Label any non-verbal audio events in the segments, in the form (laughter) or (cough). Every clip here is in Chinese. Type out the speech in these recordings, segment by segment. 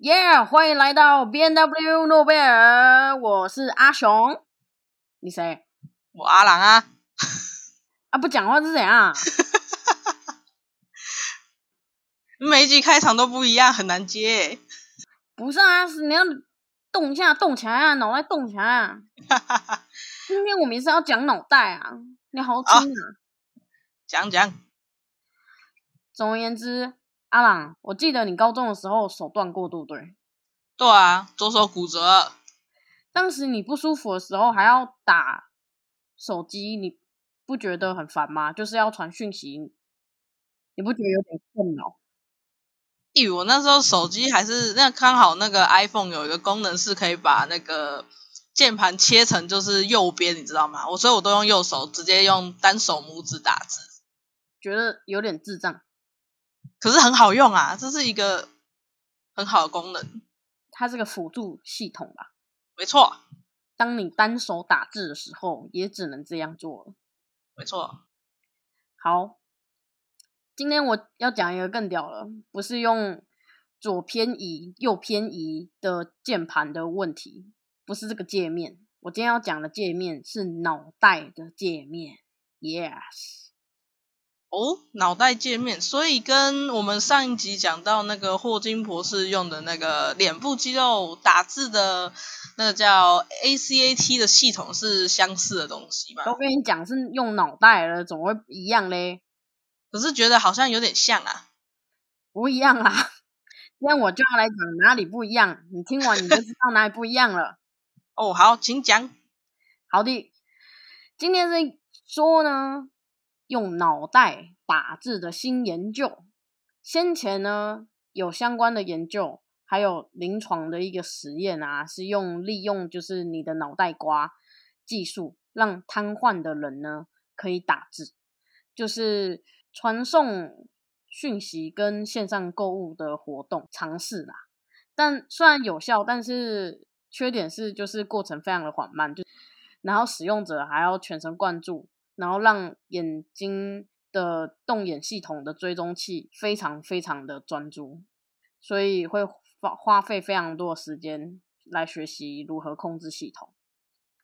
耶！欢迎来到 B N W 诺贝尔，我是阿雄。你谁？我阿郎啊。啊，不讲话是怎样？(laughs) 每一集开场都不一样，很难接。不是啊，是你要动一下，动起来啊，脑袋动起来啊。(laughs) 今天我们是要讲脑袋啊，你好听啊。讲讲。总而言之。阿朗，我记得你高中的时候手断过，对不对？对啊，左手骨折。当时你不舒服的时候还要打手机，你不觉得很烦吗？就是要传讯息，你不觉得有点困扰？咦，我那时候手机还是那刚好那个 iPhone 有一个功能是可以把那个键盘切成就是右边，你知道吗？我所以我都用右手，直接用单手拇指打字，觉得有点智障。可是很好用啊，这是一个很好的功能。它是个辅助系统吧？没错。当你单手打字的时候，也只能这样做了。没错。好，今天我要讲一个更屌了，不是用左偏移、右偏移的键盘的问题，不是这个界面。我今天要讲的界面是脑袋的界面。Yes。哦，脑袋界面，所以跟我们上一集讲到那个霍金博士用的那个脸部肌肉打字的那个叫 ACAT 的系统是相似的东西吧？都跟你讲是用脑袋了，怎么会一样嘞？可是觉得好像有点像啊，不一样啊！(laughs) 那我就要来讲哪里不一样，你听完你就知道哪里不一样了。(laughs) 哦，好，请讲。好的，今天是说呢。用脑袋打字的新研究，先前呢有相关的研究，还有临床的一个实验啊，是用利用就是你的脑袋瓜技术，让瘫痪的人呢可以打字，就是传送讯息跟线上购物的活动尝试啦。但虽然有效，但是缺点是就是过程非常的缓慢，就然后使用者还要全神贯注。然后让眼睛的动眼系统的追踪器非常非常的专注，所以会花花费非常多的时间来学习如何控制系统。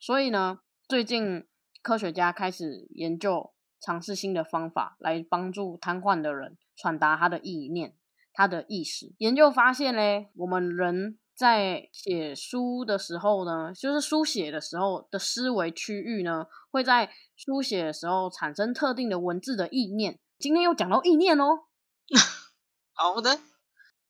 所以呢，最近科学家开始研究尝试新的方法来帮助瘫痪的人传达他的意念、他的意识。研究发现嘞，我们人在写书的时候呢，就是书写的时候的思维区域呢，会在书写的时候产生特定的文字的意念，今天又讲到意念哦。(laughs) 好的，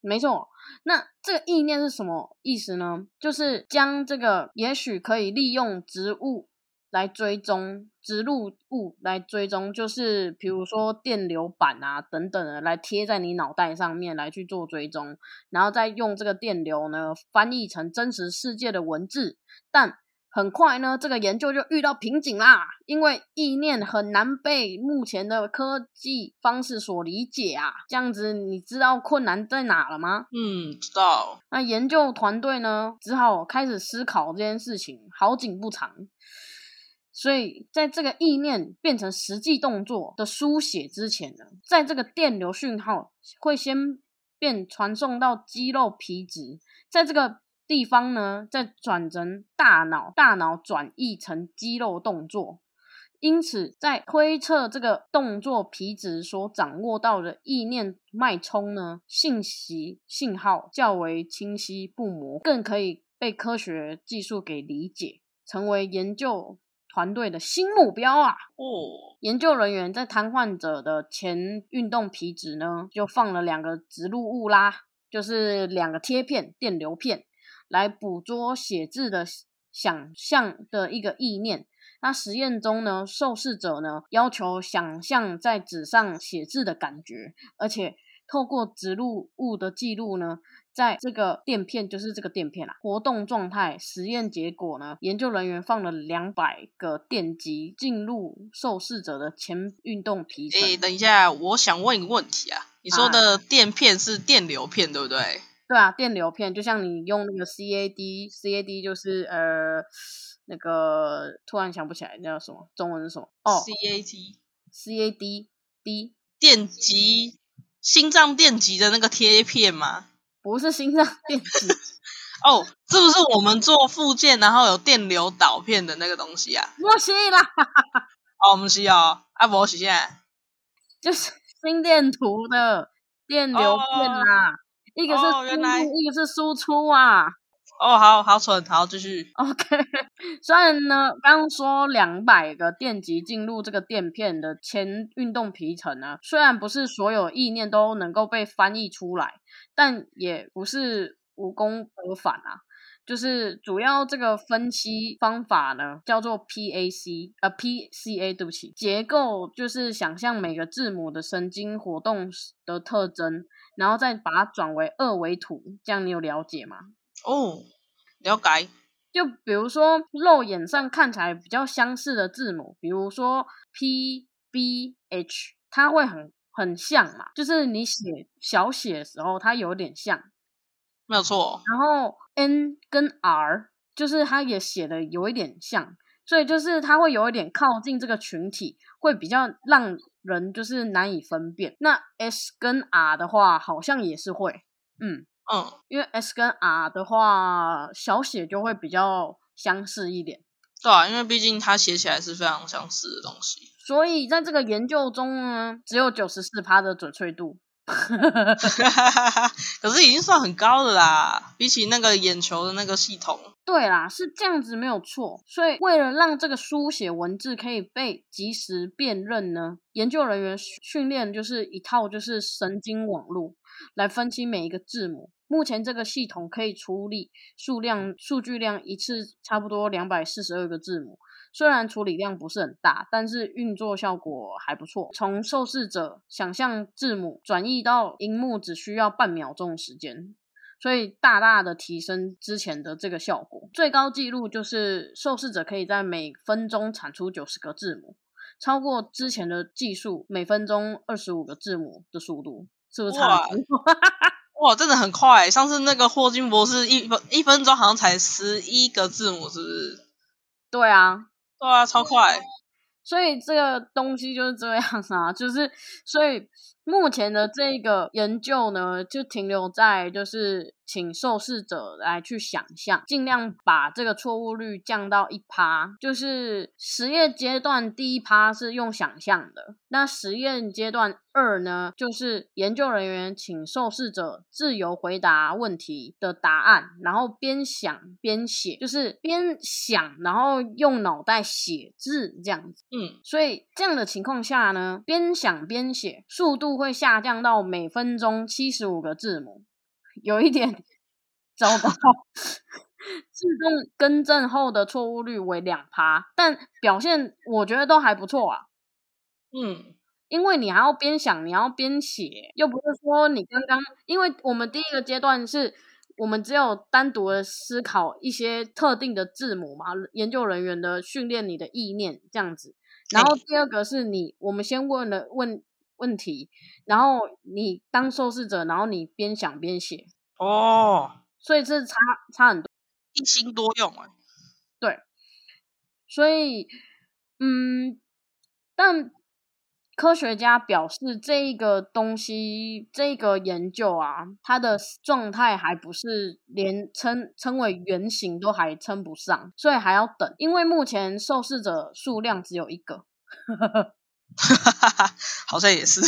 没错。那这个意念是什么意思呢？就是将这个也许可以利用植物来追踪植入物来追踪，就是比如说电流板啊等等的来贴在你脑袋上面来去做追踪，然后再用这个电流呢翻译成真实世界的文字，但。很快呢，这个研究就遇到瓶颈啦，因为意念很难被目前的科技方式所理解啊。这样子，你知道困难在哪了吗？嗯，知道。那研究团队呢，只好开始思考这件事情。好景不长，所以在这个意念变成实际动作的书写之前呢，在这个电流讯号会先变传送到肌肉皮质，在这个。地方呢，再转成大脑，大脑转译成肌肉动作，因此在推测这个动作皮质所掌握到的意念脉冲呢，信息信号较为清晰不模，更可以被科学技术给理解，成为研究团队的新目标啊！哦，研究人员在瘫痪者的前运动皮质呢，就放了两个植入物啦，就是两个贴片，电流片。来捕捉写字的想象的一个意念。那实验中呢，受试者呢要求想象在纸上写字的感觉，而且透过植入物的记录呢，在这个垫片就是这个垫片啊活动状态。实验结果呢，研究人员放了两百个电极进入受试者的前运动皮层。诶，等一下，我想问一个问题啊，你说的垫片是电流片对不对？对啊，电流片就像你用那个 CAD，CAD 就是呃那个突然想不起来那叫什么，中文是什么？哦，CAT，CAD，D 电极，心脏电极的那个贴片吗？不是心脏电极。(laughs) 哦，是不是我们做附件，然后有电流导片的那个东西啊？不是啦，(laughs) 哦，不是哦，啊，不是现在，就是心电图的电流片啦，一个是输入，一个是输出啊。哦，好好蠢，好继续。(laughs) OK，虽然呢，刚说两百个电极进入这个垫片的前运动皮层呢，虽然不是所有意念都能够被翻译出来，但也不是无功而返啊。就是主要这个分析方法呢，叫做 PAC，呃，PCA，对不起，结构就是想象每个字母的神经活动的特征，然后再把它转为二维图，这样你有了解吗？哦，了解。就比如说肉眼上看起来比较相似的字母，比如说 P、B、H，它会很很像嘛，就是你写小写的时候，它有点像，没有错。然后 N 跟 R，就是它也写的有一点像，所以就是它会有一点靠近这个群体，会比较让人就是难以分辨。那 S 跟 R 的话，好像也是会，嗯。嗯，因为 S 跟 R 的话，小写就会比较相似一点。对啊，因为毕竟它写起来是非常相似的东西。所以在这个研究中呢，只有九十四趴的准确度。(laughs) 可是已经算很高的啦，比起那个眼球的那个系统。对啦，是这样子没有错。所以为了让这个书写文字可以被及时辨认呢，研究人员训练就是一套就是神经网络来分析每一个字母。目前这个系统可以处理数量数据量一次差不多两百四十二个字母，虽然处理量不是很大，但是运作效果还不错。从受试者想象字母转移到荧幕只需要半秒钟时间，所以大大的提升之前的这个效果。最高纪录就是受试者可以在每分钟产出九十个字母，超过之前的技术每分钟二十五个字母的速度，是不是差？(laughs) 哇，真的很快！上次那个霍金博士一分一分钟好像才十一个字母，是不是？对啊，对啊，超快。所以这个东西就是这样啊，就是所以目前的这个研究呢，就停留在就是请受试者来去想象，尽量把这个错误率降到一趴。就是实验阶段第一趴是用想象的，那实验阶段。二呢，就是研究人员请受试者自由回答问题的答案，然后边想边写，就是边想然后用脑袋写字这样子。嗯，所以这样的情况下呢，边想边写，速度会下降到每分钟七十五个字母，有一点 (laughs) 糟糕。(laughs) 自动更正后的错误率为两趴，但表现我觉得都还不错啊。嗯。因为你还要边想，你要边写，又不是说你刚刚，因为我们第一个阶段是我们只有单独的思考一些特定的字母嘛，研究人员的训练你的意念这样子，然后第二个是你，我们先问了问问题，然后你当受试者，然后你边想边写哦，所以这差差很多，一心多用啊，对，所以嗯，但。科学家表示，这个东西，这个研究啊，它的状态还不是连称称为原型都还称不上，所以还要等。因为目前受试者数量只有一个，(laughs) 好像也是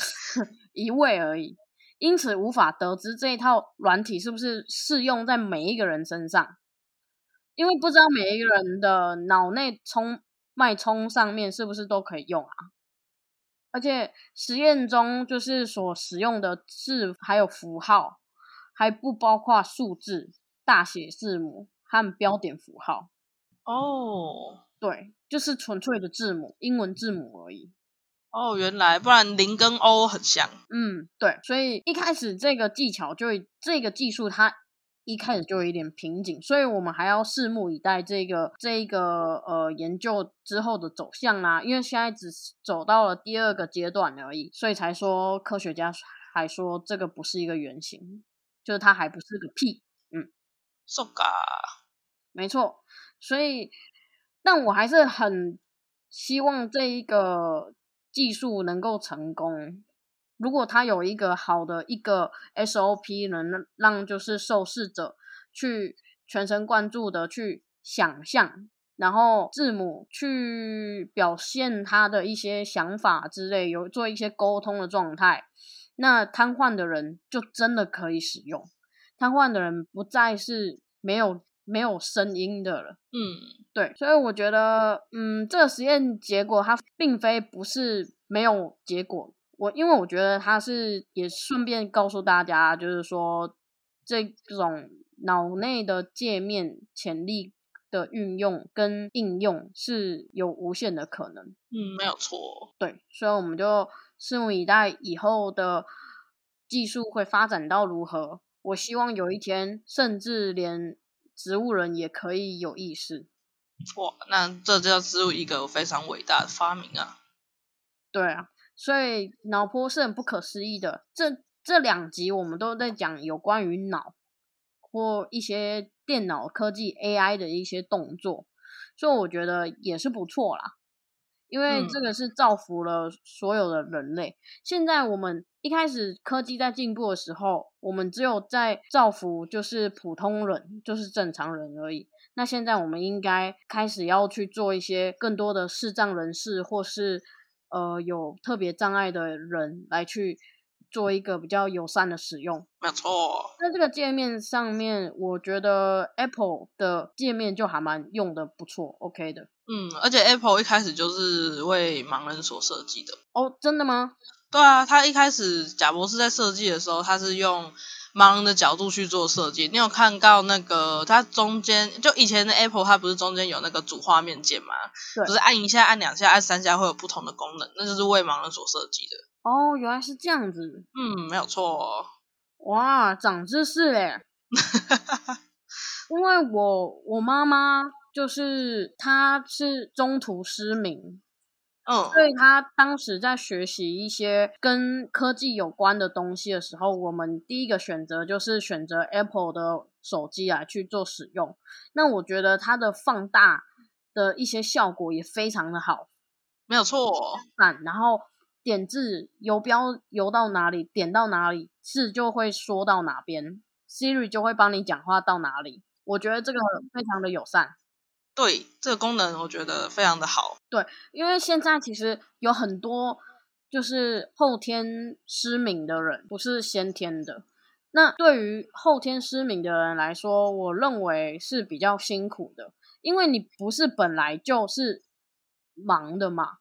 (laughs) 一位而已，因此无法得知这一套软体是不是适用在每一个人身上，因为不知道每一个人的脑内冲脉冲上面是不是都可以用啊。而且实验中就是所使用的字还有符号，还不包括数字、大写字母和标点符号。哦，对，就是纯粹的字母，英文字母而已。哦，原来不然零跟 O 很像。嗯，对，所以一开始这个技巧就这个技术它。一开始就有一点瓶颈，所以我们还要拭目以待这个这个呃研究之后的走向啦。因为现在只走到了第二个阶段而已，所以才说科学家还说这个不是一个原型，就是它还不是个屁。嗯，so ga，没错。所以，但我还是很希望这一个技术能够成功。如果他有一个好的一个 SOP，能让就是受试者去全神贯注的去想象，然后字母去表现他的一些想法之类，有做一些沟通的状态，那瘫痪的人就真的可以使用。瘫痪的人不再是没有没有声音的了。嗯，对，所以我觉得，嗯，这个实验结果它并非不是没有结果。我因为我觉得它是也顺便告诉大家，就是说这种脑内的界面潜力的运用跟应用是有无限的可能。嗯，没有错。对，所以我们就拭目以待以后的技术会发展到如何。我希望有一天，甚至连植物人也可以有意识。哇，那这就要植入一个非常伟大的发明啊！对啊。所以脑波是很不可思议的。这这两集我们都在讲有关于脑或一些电脑科技 AI 的一些动作，所以我觉得也是不错啦。因为这个是造福了所有的人类。现在我们一开始科技在进步的时候，我们只有在造福就是普通人，就是正常人而已。那现在我们应该开始要去做一些更多的视障人士或是。呃，有特别障碍的人来去做一个比较友善的使用，没错。在这个界面上面，我觉得 Apple 的界面就还蛮用的不错，OK 的。嗯，而且 Apple 一开始就是为盲人所设计的。哦，真的吗？对啊，他一开始贾博士在设计的时候，他是用。盲人的角度去做设计，你有看到那个它中间就以前的 Apple 它不是中间有那个主画面键吗？对，就是按一下、按两下、按三下会有不同的功能，那就是为盲人所设计的。哦，原来是这样子。嗯，没有错。哇，长知识嘞！(laughs) 因为我我妈妈就是她是中途失明。嗯，所以她当时在学习一些跟科技有关的东西的时候，我们第一个选择就是选择 Apple 的手机来去做使用。那我觉得它的放大的一些效果也非常的好，没有错。然后点字游标游到哪里，点到哪里，字就会说到哪边，Siri 就会帮你讲话到哪里。我觉得这个非常的友善。对这个功能，我觉得非常的好。对，因为现在其实有很多就是后天失明的人，不是先天的。那对于后天失明的人来说，我认为是比较辛苦的，因为你不是本来就是盲的嘛。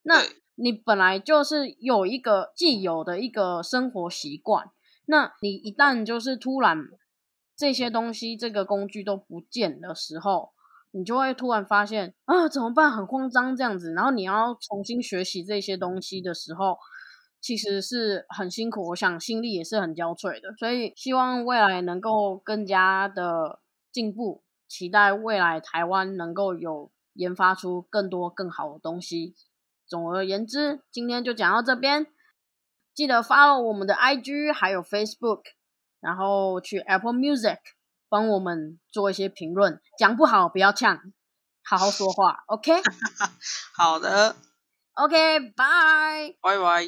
那你本来就是有一个既有的一个生活习惯，那你一旦就是突然这些东西、这个工具都不见的时候，你就会突然发现啊，怎么办？很慌张这样子，然后你要重新学习这些东西的时候，其实是很辛苦。我想心力也是很交瘁的，所以希望未来能够更加的进步，期待未来台湾能够有研发出更多更好的东西。总而言之，今天就讲到这边，记得 follow 我们的 IG 还有 Facebook，然后去 Apple Music。帮我们做一些评论，讲不好不要呛，好好说话，OK？(laughs) 好的，OK，拜拜拜。